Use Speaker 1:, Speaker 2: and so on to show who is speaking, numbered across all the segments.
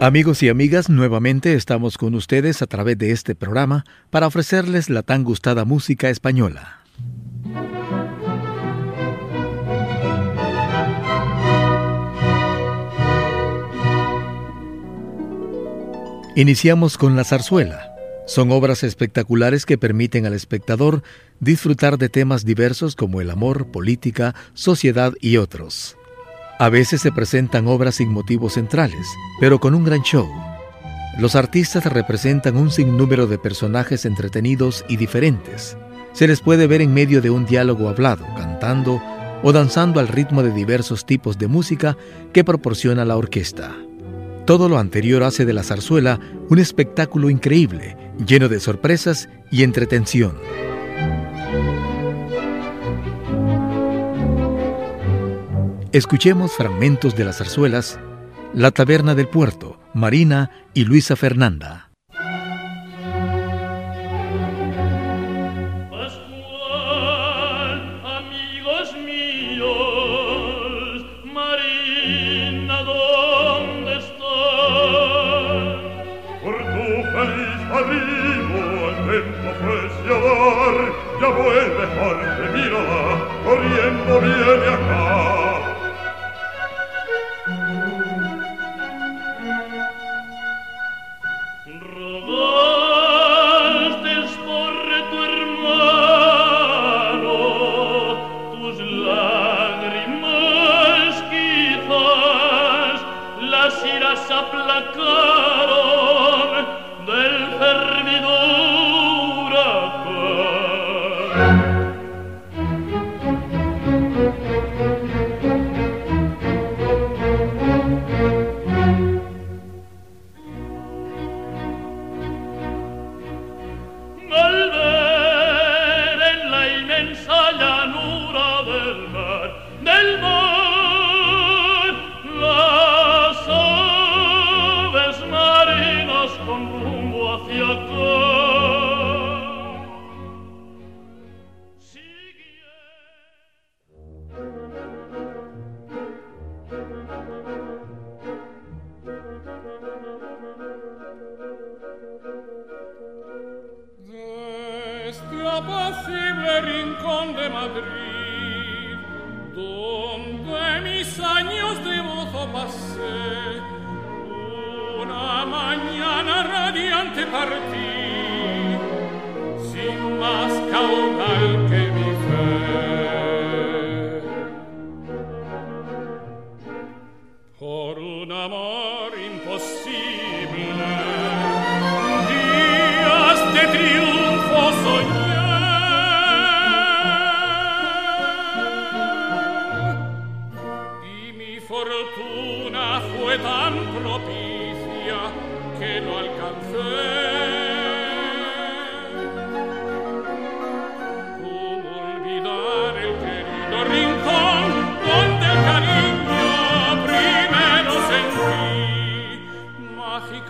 Speaker 1: Amigos y amigas, nuevamente estamos con ustedes a través de este programa para ofrecerles la tan gustada música española. Iniciamos con la zarzuela. Son obras espectaculares que permiten al espectador disfrutar de temas diversos como el amor, política, sociedad y otros. A veces se presentan obras sin motivos centrales, pero con un gran show. Los artistas representan un sinnúmero de personajes entretenidos y diferentes. Se les puede ver en medio de un diálogo hablado, cantando o danzando al ritmo de diversos tipos de música que proporciona la orquesta. Todo lo anterior hace de la zarzuela un espectáculo increíble, lleno de sorpresas y entretención. Escuchemos fragmentos de las zarzuelas La Taberna del Puerto, Marina y Luisa Fernanda.
Speaker 2: ya vuelve Jorge, mírala, corriendo viene acá. mis años una radiante partí, sin más caudal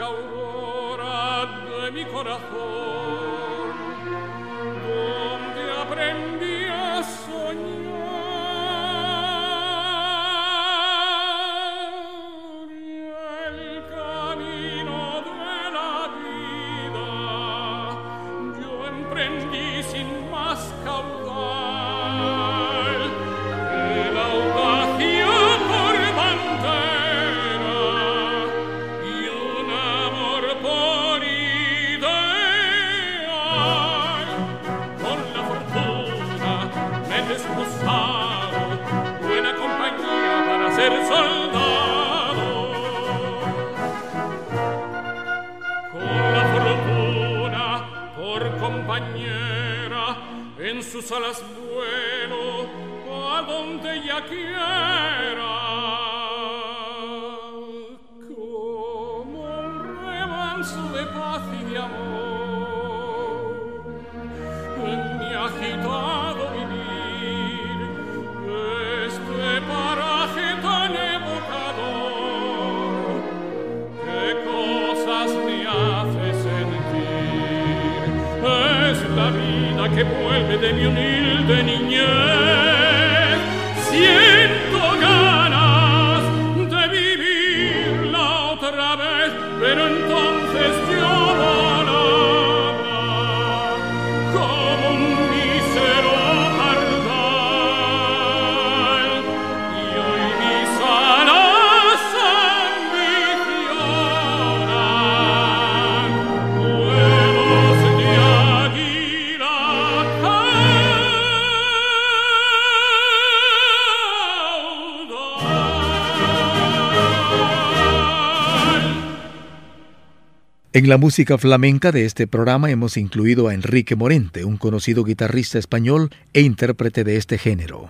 Speaker 2: aurora de mi corazón. Sus alas vuelo a donde ella quiera.
Speaker 1: En la música flamenca de este programa hemos incluido a Enrique Morente, un conocido guitarrista español e intérprete de este género.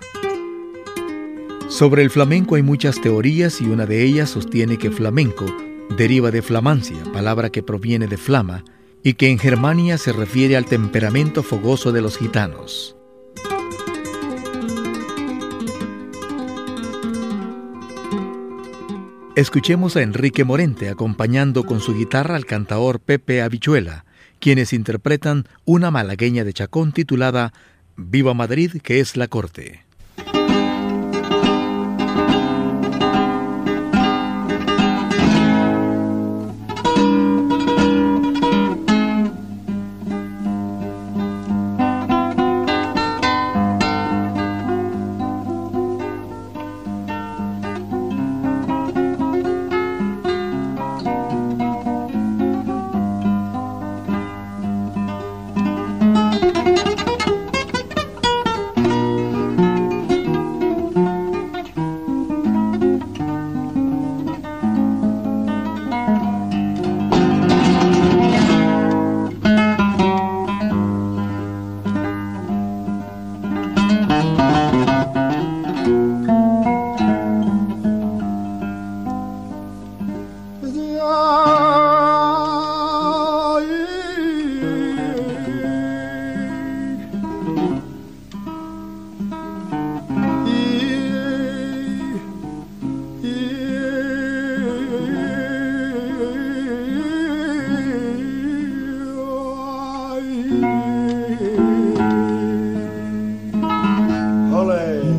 Speaker 1: Sobre el flamenco hay muchas teorías y una de ellas sostiene que flamenco deriva de flamancia, palabra que proviene de flama, y que en Germania se refiere al temperamento fogoso de los gitanos. Escuchemos a Enrique Morente acompañando con su guitarra al cantaor Pepe Habichuela, quienes interpretan una malagueña de Chacón titulada Viva Madrid, que es la corte.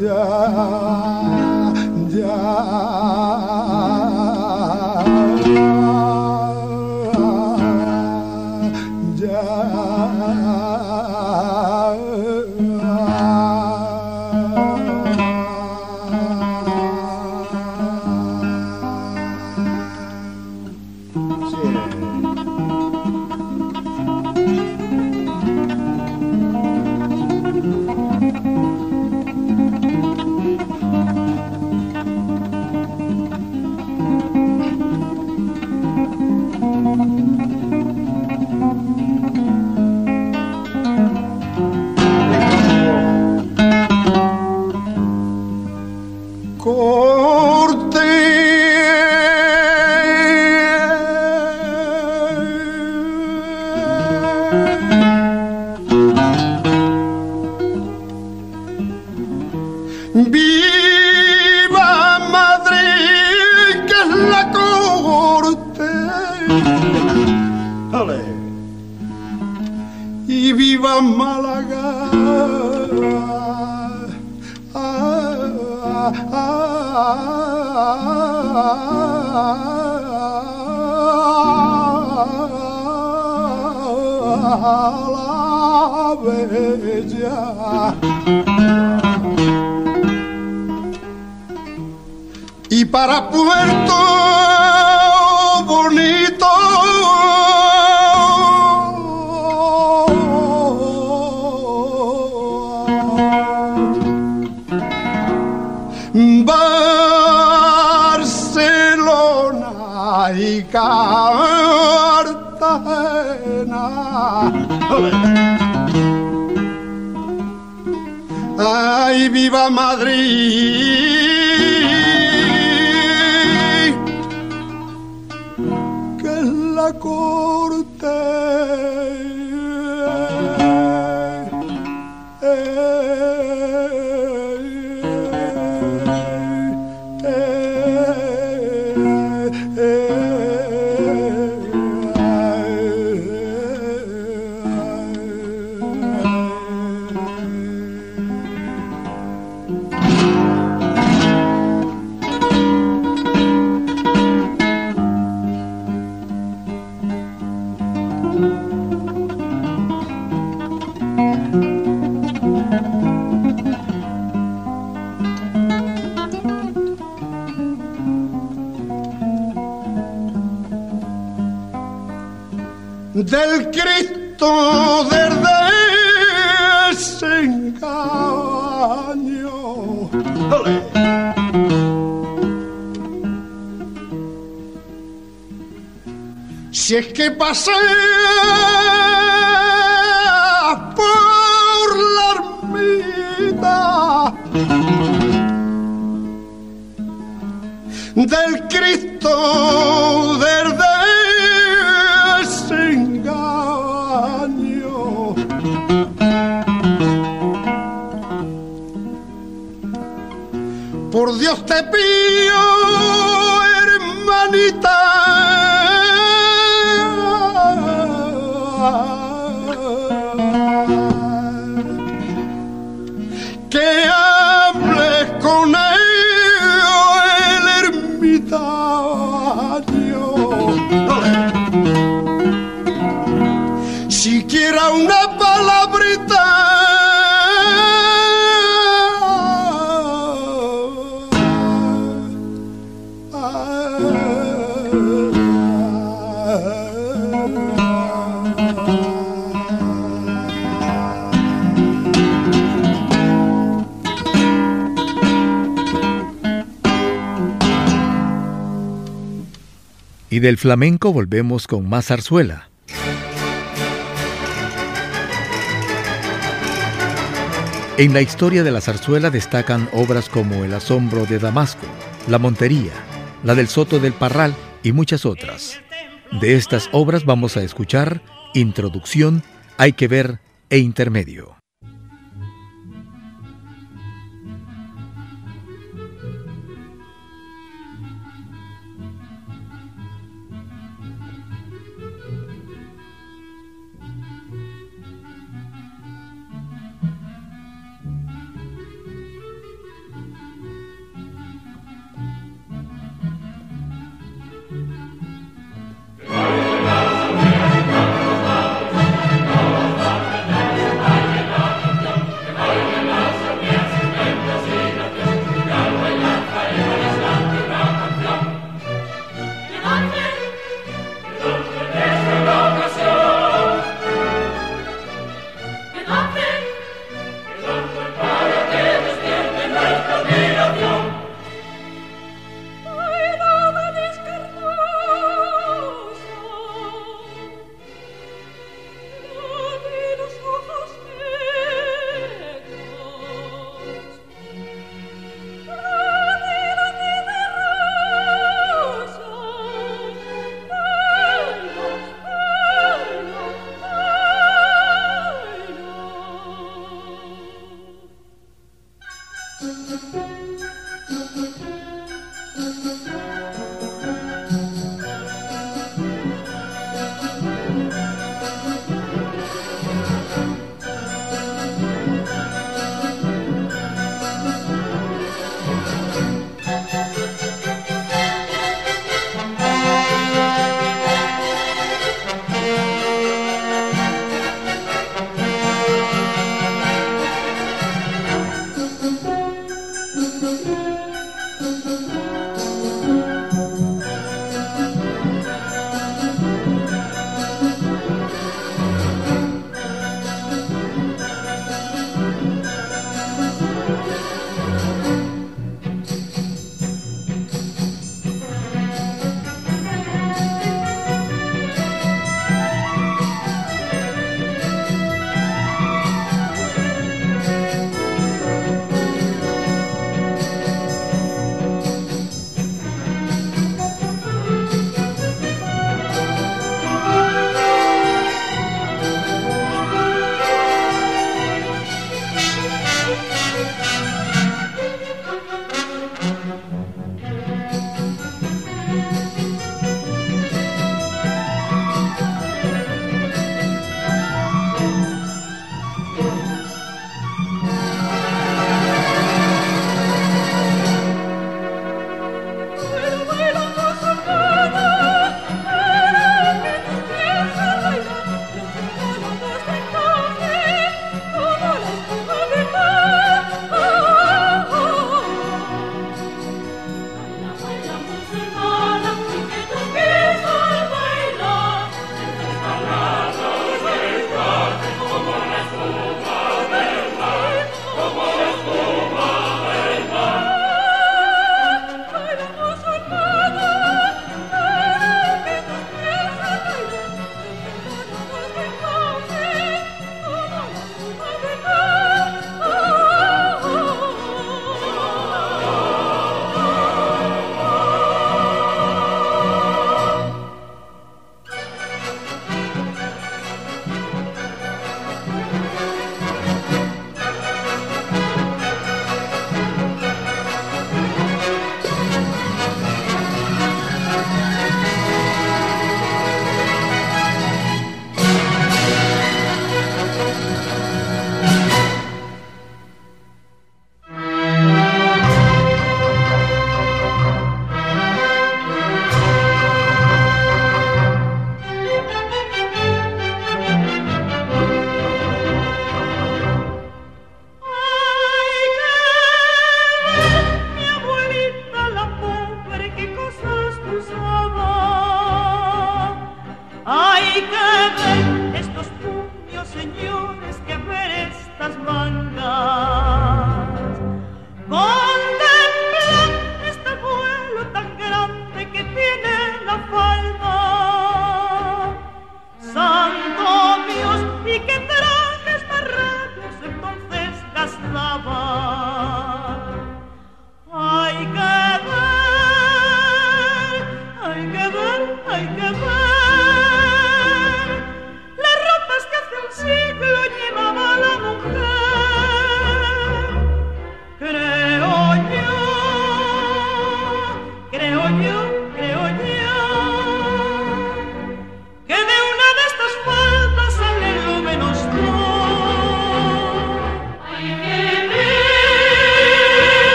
Speaker 3: La Y para Puerto Bonito. Barcelona y Cartagena. ay viva Madrid, es Si es que pasé por la ermita del Cristo del desengaño. Por Dios te pido, hermanita.
Speaker 1: Y del flamenco volvemos con más zarzuela. En la historia de la zarzuela destacan obras como El asombro de Damasco, La Montería, la del Soto del Parral y muchas otras. De estas obras vamos a escuchar Introducción, Hay que ver e Intermedio.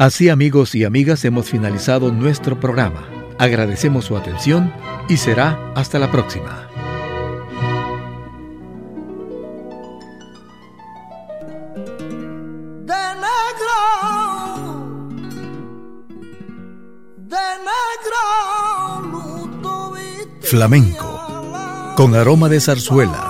Speaker 1: Así amigos y amigas hemos finalizado nuestro programa. Agradecemos su atención y será hasta la próxima. Flamenco, con aroma de zarzuela